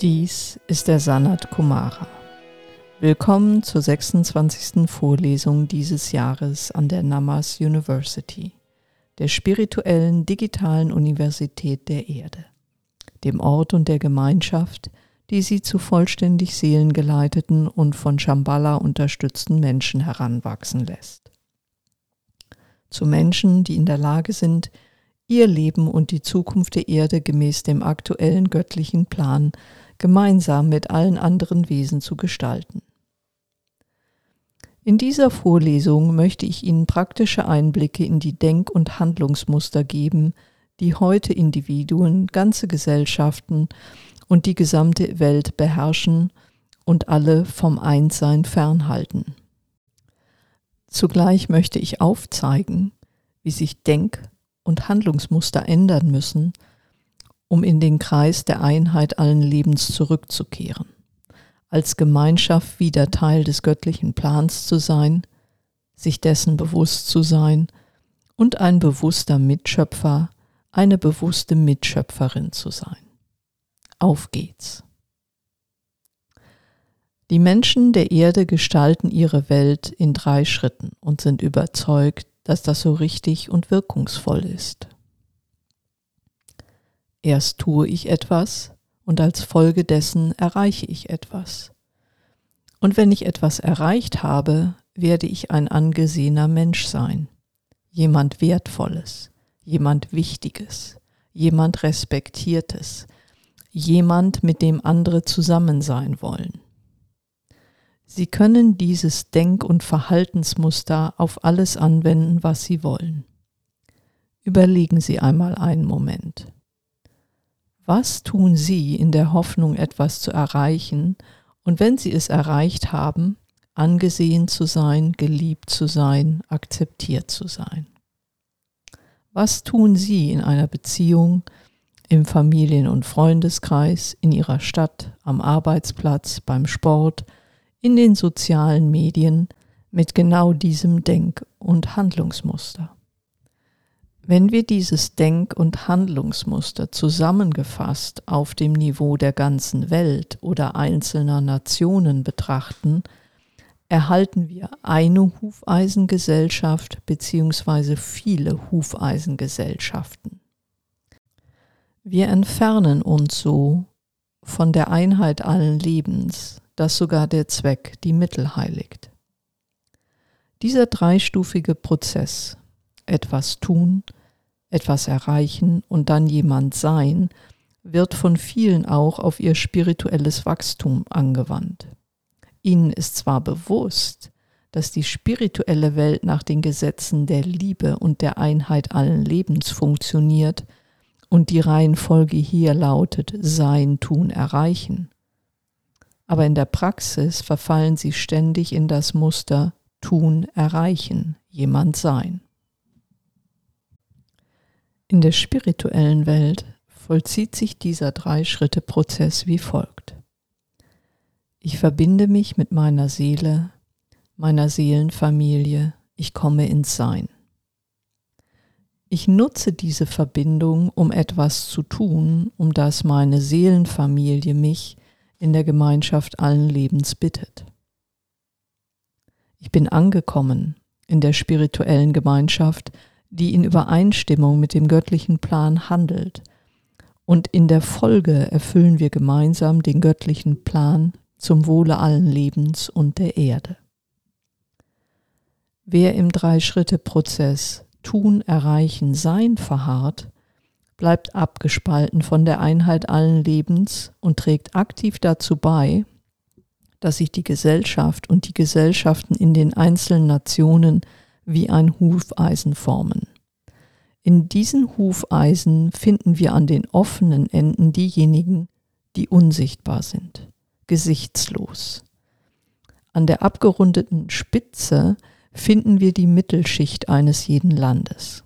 Dies ist der Sanat Kumara. Willkommen zur 26. Vorlesung dieses Jahres an der Namas University, der spirituellen digitalen Universität der Erde, dem Ort und der Gemeinschaft, die sie zu vollständig seelengeleiteten und von Shambhala unterstützten Menschen heranwachsen lässt. Zu Menschen, die in der Lage sind, ihr Leben und die Zukunft der Erde gemäß dem aktuellen göttlichen Plan gemeinsam mit allen anderen Wesen zu gestalten. In dieser Vorlesung möchte ich Ihnen praktische Einblicke in die Denk- und Handlungsmuster geben, die heute Individuen, ganze Gesellschaften und die gesamte Welt beherrschen und alle vom Einssein fernhalten. Zugleich möchte ich aufzeigen, wie sich Denk- und Handlungsmuster ändern müssen, um in den Kreis der Einheit allen Lebens zurückzukehren, als Gemeinschaft wieder Teil des göttlichen Plans zu sein, sich dessen bewusst zu sein und ein bewusster Mitschöpfer, eine bewusste Mitschöpferin zu sein. Auf geht's. Die Menschen der Erde gestalten ihre Welt in drei Schritten und sind überzeugt, dass das so richtig und wirkungsvoll ist. Erst tue ich etwas und als Folge dessen erreiche ich etwas. Und wenn ich etwas erreicht habe, werde ich ein angesehener Mensch sein, jemand Wertvolles, jemand Wichtiges, jemand Respektiertes, jemand, mit dem andere zusammen sein wollen. Sie können dieses Denk- und Verhaltensmuster auf alles anwenden, was Sie wollen. Überlegen Sie einmal einen Moment. Was tun Sie in der Hoffnung, etwas zu erreichen und wenn Sie es erreicht haben, angesehen zu sein, geliebt zu sein, akzeptiert zu sein? Was tun Sie in einer Beziehung, im Familien- und Freundeskreis, in Ihrer Stadt, am Arbeitsplatz, beim Sport, in den sozialen Medien mit genau diesem Denk- und Handlungsmuster. Wenn wir dieses Denk- und Handlungsmuster zusammengefasst auf dem Niveau der ganzen Welt oder einzelner Nationen betrachten, erhalten wir eine Hufeisengesellschaft bzw. viele Hufeisengesellschaften. Wir entfernen uns so von der Einheit allen Lebens, dass sogar der Zweck die Mittel heiligt. Dieser dreistufige Prozess, etwas tun, etwas erreichen und dann jemand sein, wird von vielen auch auf ihr spirituelles Wachstum angewandt. Ihnen ist zwar bewusst, dass die spirituelle Welt nach den Gesetzen der Liebe und der Einheit allen Lebens funktioniert und die Reihenfolge hier lautet Sein, Tun, Erreichen aber in der Praxis verfallen sie ständig in das Muster tun, erreichen, jemand sein. In der spirituellen Welt vollzieht sich dieser Drei-Schritte-Prozess wie folgt. Ich verbinde mich mit meiner Seele, meiner Seelenfamilie, ich komme ins Sein. Ich nutze diese Verbindung, um etwas zu tun, um das meine Seelenfamilie mich in der Gemeinschaft allen Lebens bittet. Ich bin angekommen in der spirituellen Gemeinschaft, die in Übereinstimmung mit dem göttlichen Plan handelt, und in der Folge erfüllen wir gemeinsam den göttlichen Plan zum Wohle allen Lebens und der Erde. Wer im Drei-Schritte-Prozess Tun, Erreichen, Sein verharrt, bleibt abgespalten von der Einheit allen Lebens und trägt aktiv dazu bei, dass sich die Gesellschaft und die Gesellschaften in den einzelnen Nationen wie ein Hufeisen formen. In diesen Hufeisen finden wir an den offenen Enden diejenigen, die unsichtbar sind, gesichtslos. An der abgerundeten Spitze finden wir die Mittelschicht eines jeden Landes.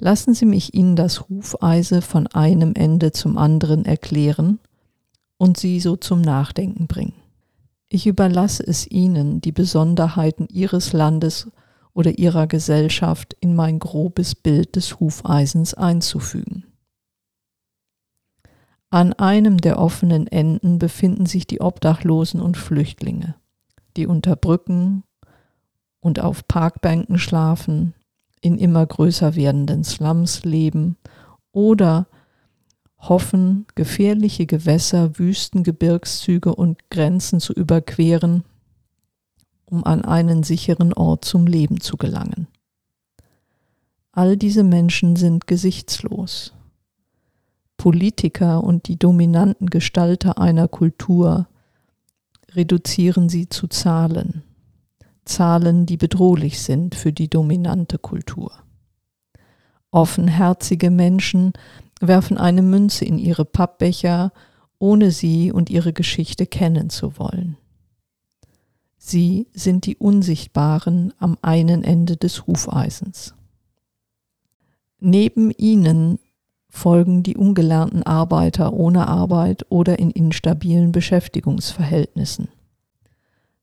Lassen Sie mich Ihnen das Hufeise von einem Ende zum anderen erklären und Sie so zum Nachdenken bringen. Ich überlasse es Ihnen, die Besonderheiten Ihres Landes oder Ihrer Gesellschaft in mein grobes Bild des Hufeisens einzufügen. An einem der offenen Enden befinden sich die Obdachlosen und Flüchtlinge, die unter Brücken und auf Parkbänken schlafen, in immer größer werdenden Slums leben oder hoffen, gefährliche Gewässer, Wüsten, Gebirgszüge und Grenzen zu überqueren, um an einen sicheren Ort zum Leben zu gelangen. All diese Menschen sind gesichtslos. Politiker und die dominanten Gestalter einer Kultur reduzieren sie zu Zahlen. Zahlen, die bedrohlich sind für die dominante Kultur. Offenherzige Menschen werfen eine Münze in ihre Pappbecher, ohne sie und ihre Geschichte kennen zu wollen. Sie sind die Unsichtbaren am einen Ende des Hufeisens. Neben ihnen folgen die ungelernten Arbeiter ohne Arbeit oder in instabilen Beschäftigungsverhältnissen.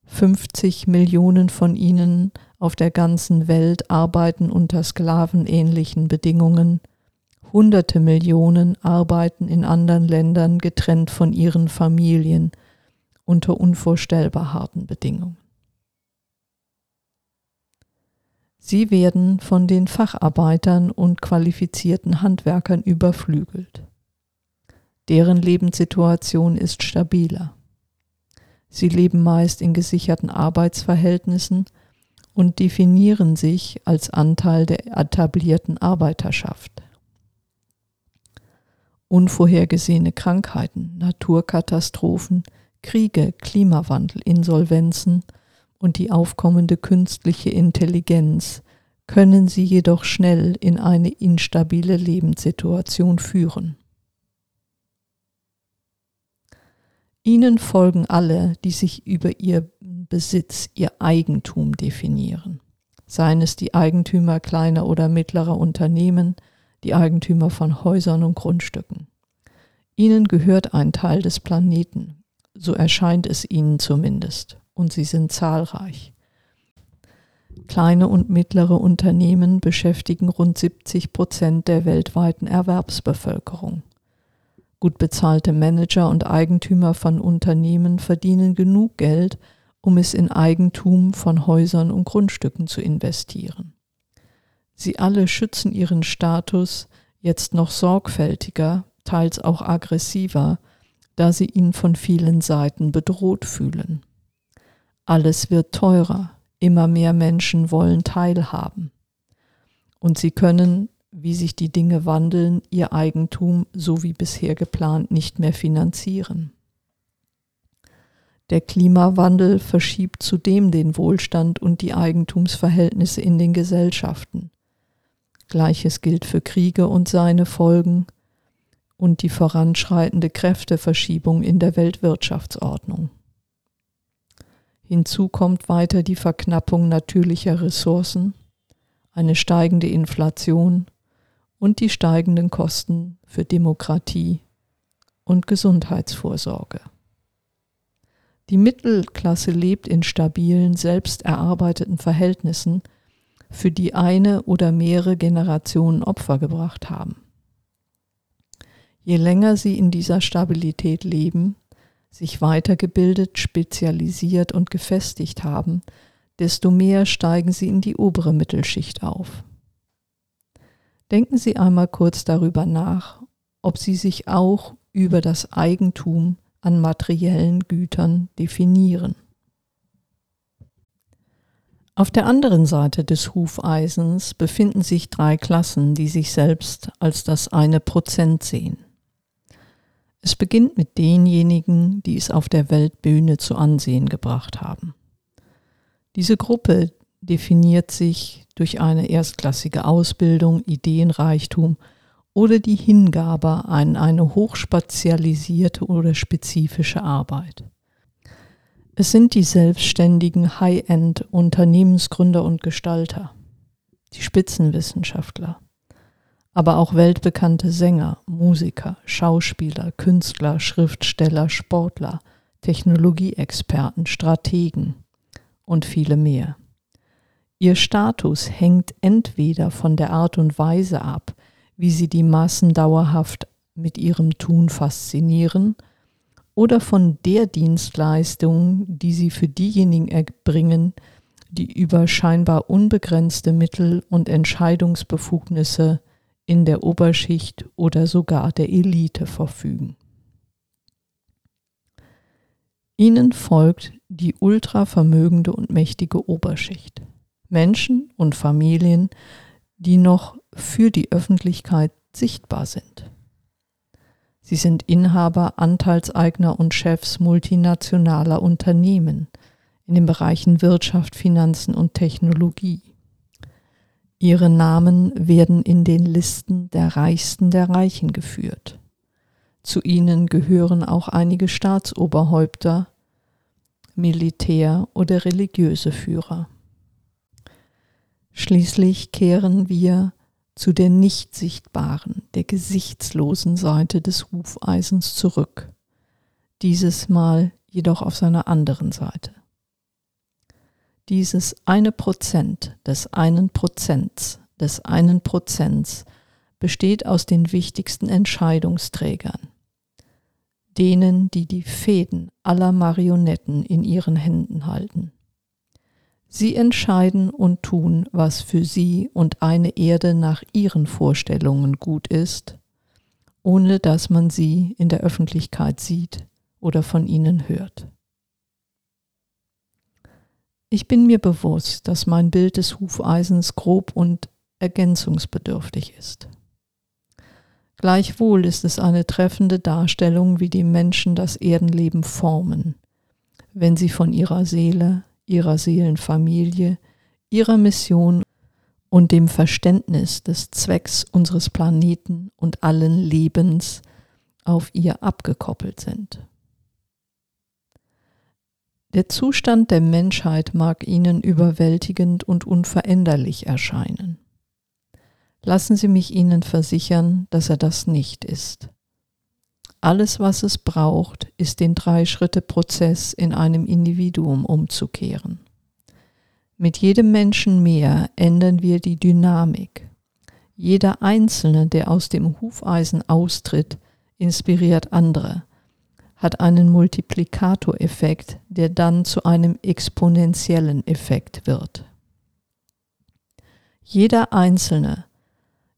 50 Millionen von ihnen auf der ganzen Welt arbeiten unter sklavenähnlichen Bedingungen, Hunderte Millionen arbeiten in anderen Ländern getrennt von ihren Familien unter unvorstellbar harten Bedingungen. Sie werden von den Facharbeitern und qualifizierten Handwerkern überflügelt. Deren Lebenssituation ist stabiler. Sie leben meist in gesicherten Arbeitsverhältnissen und definieren sich als Anteil der etablierten Arbeiterschaft. Unvorhergesehene Krankheiten, Naturkatastrophen, Kriege, Klimawandel, Insolvenzen und die aufkommende künstliche Intelligenz können sie jedoch schnell in eine instabile Lebenssituation führen. Ihnen folgen alle, die sich über ihr Besitz, ihr Eigentum definieren, seien es die Eigentümer kleiner oder mittlerer Unternehmen, die Eigentümer von Häusern und Grundstücken. Ihnen gehört ein Teil des Planeten, so erscheint es ihnen zumindest, und sie sind zahlreich. Kleine und mittlere Unternehmen beschäftigen rund 70 Prozent der weltweiten Erwerbsbevölkerung. Gut bezahlte Manager und Eigentümer von Unternehmen verdienen genug Geld, um es in Eigentum von Häusern und Grundstücken zu investieren. Sie alle schützen ihren Status jetzt noch sorgfältiger, teils auch aggressiver, da sie ihn von vielen Seiten bedroht fühlen. Alles wird teurer, immer mehr Menschen wollen teilhaben. Und sie können wie sich die Dinge wandeln, ihr Eigentum so wie bisher geplant nicht mehr finanzieren. Der Klimawandel verschiebt zudem den Wohlstand und die Eigentumsverhältnisse in den Gesellschaften. Gleiches gilt für Kriege und seine Folgen und die voranschreitende Kräfteverschiebung in der Weltwirtschaftsordnung. Hinzu kommt weiter die Verknappung natürlicher Ressourcen, eine steigende Inflation und die steigenden Kosten für Demokratie und Gesundheitsvorsorge. Die Mittelklasse lebt in stabilen, selbst erarbeiteten Verhältnissen, für die eine oder mehrere Generationen Opfer gebracht haben. Je länger sie in dieser Stabilität leben, sich weitergebildet, spezialisiert und gefestigt haben, desto mehr steigen sie in die obere Mittelschicht auf. Denken Sie einmal kurz darüber nach, ob Sie sich auch über das Eigentum an materiellen Gütern definieren. Auf der anderen Seite des Hufeisens befinden sich drei Klassen, die sich selbst als das eine Prozent sehen. Es beginnt mit denjenigen, die es auf der Weltbühne zu Ansehen gebracht haben. Diese Gruppe definiert sich durch eine erstklassige Ausbildung, Ideenreichtum oder die Hingabe an eine hochspezialisierte oder spezifische Arbeit. Es sind die selbstständigen High-End-Unternehmensgründer und Gestalter, die Spitzenwissenschaftler, aber auch weltbekannte Sänger, Musiker, Schauspieler, Künstler, Schriftsteller, Sportler, Technologieexperten, Strategen und viele mehr. Ihr Status hängt entweder von der Art und Weise ab, wie sie die Massen dauerhaft mit ihrem Tun faszinieren oder von der Dienstleistung, die sie für diejenigen erbringen, die über scheinbar unbegrenzte Mittel und Entscheidungsbefugnisse in der Oberschicht oder sogar der Elite verfügen. Ihnen folgt die ultravermögende und mächtige Oberschicht. Menschen und Familien, die noch für die Öffentlichkeit sichtbar sind. Sie sind Inhaber, Anteilseigner und Chefs multinationaler Unternehmen in den Bereichen Wirtschaft, Finanzen und Technologie. Ihre Namen werden in den Listen der Reichsten der Reichen geführt. Zu ihnen gehören auch einige Staatsoberhäupter, Militär oder religiöse Führer. Schließlich kehren wir zu der nicht sichtbaren, der gesichtslosen Seite des Hufeisens zurück, dieses Mal jedoch auf seiner anderen Seite. Dieses eine Prozent des einen Prozents des einen Prozents besteht aus den wichtigsten Entscheidungsträgern, denen, die die Fäden aller Marionetten in ihren Händen halten. Sie entscheiden und tun, was für sie und eine Erde nach ihren Vorstellungen gut ist, ohne dass man sie in der Öffentlichkeit sieht oder von ihnen hört. Ich bin mir bewusst, dass mein Bild des Hufeisens grob und ergänzungsbedürftig ist. Gleichwohl ist es eine treffende Darstellung, wie die Menschen das Erdenleben formen, wenn sie von ihrer Seele, ihrer Seelenfamilie, ihrer Mission und dem Verständnis des Zwecks unseres Planeten und allen Lebens auf ihr abgekoppelt sind. Der Zustand der Menschheit mag Ihnen überwältigend und unveränderlich erscheinen. Lassen Sie mich Ihnen versichern, dass er das nicht ist. Alles, was es braucht, ist den Drei-Schritte-Prozess in einem Individuum umzukehren. Mit jedem Menschen mehr ändern wir die Dynamik. Jeder Einzelne, der aus dem Hufeisen austritt, inspiriert andere, hat einen Multiplikatoreffekt, der dann zu einem exponentiellen Effekt wird. Jeder Einzelne,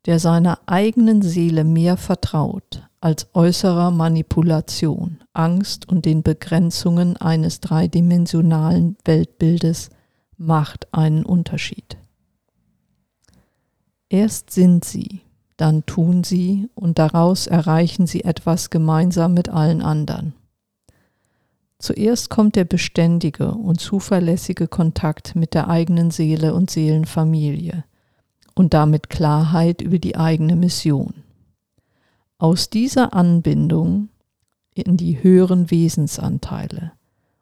der seiner eigenen Seele mehr vertraut, als äußerer Manipulation, Angst und den Begrenzungen eines dreidimensionalen Weltbildes macht einen Unterschied. Erst sind sie, dann tun sie und daraus erreichen sie etwas gemeinsam mit allen anderen. Zuerst kommt der beständige und zuverlässige Kontakt mit der eigenen Seele und Seelenfamilie und damit Klarheit über die eigene Mission. Aus dieser Anbindung in die höheren Wesensanteile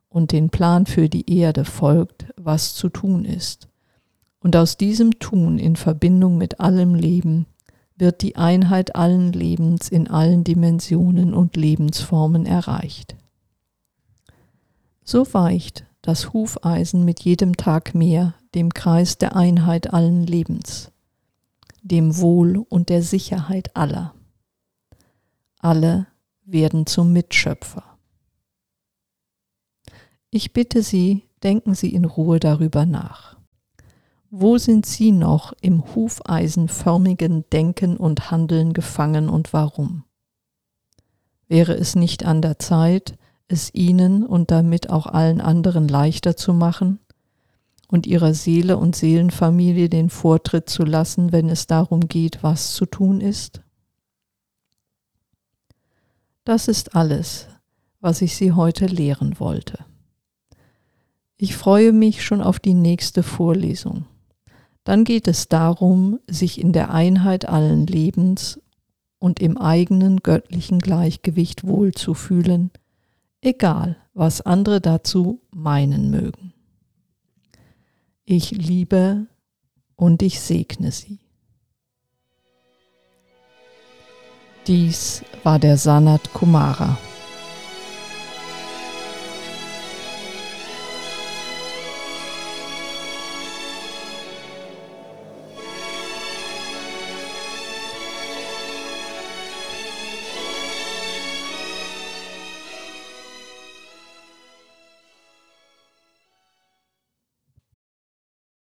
und den Plan für die Erde folgt, was zu tun ist. Und aus diesem Tun in Verbindung mit allem Leben wird die Einheit allen Lebens in allen Dimensionen und Lebensformen erreicht. So weicht das Hufeisen mit jedem Tag mehr dem Kreis der Einheit allen Lebens, dem Wohl und der Sicherheit aller. Alle werden zum Mitschöpfer. Ich bitte Sie, denken Sie in Ruhe darüber nach. Wo sind Sie noch im hufeisenförmigen Denken und Handeln gefangen und warum? Wäre es nicht an der Zeit, es Ihnen und damit auch allen anderen leichter zu machen und Ihrer Seele und Seelenfamilie den Vortritt zu lassen, wenn es darum geht, was zu tun ist? Das ist alles, was ich Sie heute lehren wollte. Ich freue mich schon auf die nächste Vorlesung. Dann geht es darum, sich in der Einheit allen Lebens und im eigenen göttlichen Gleichgewicht wohlzufühlen, egal was andere dazu meinen mögen. Ich liebe und ich segne sie. Dies war der Sanat Kumara.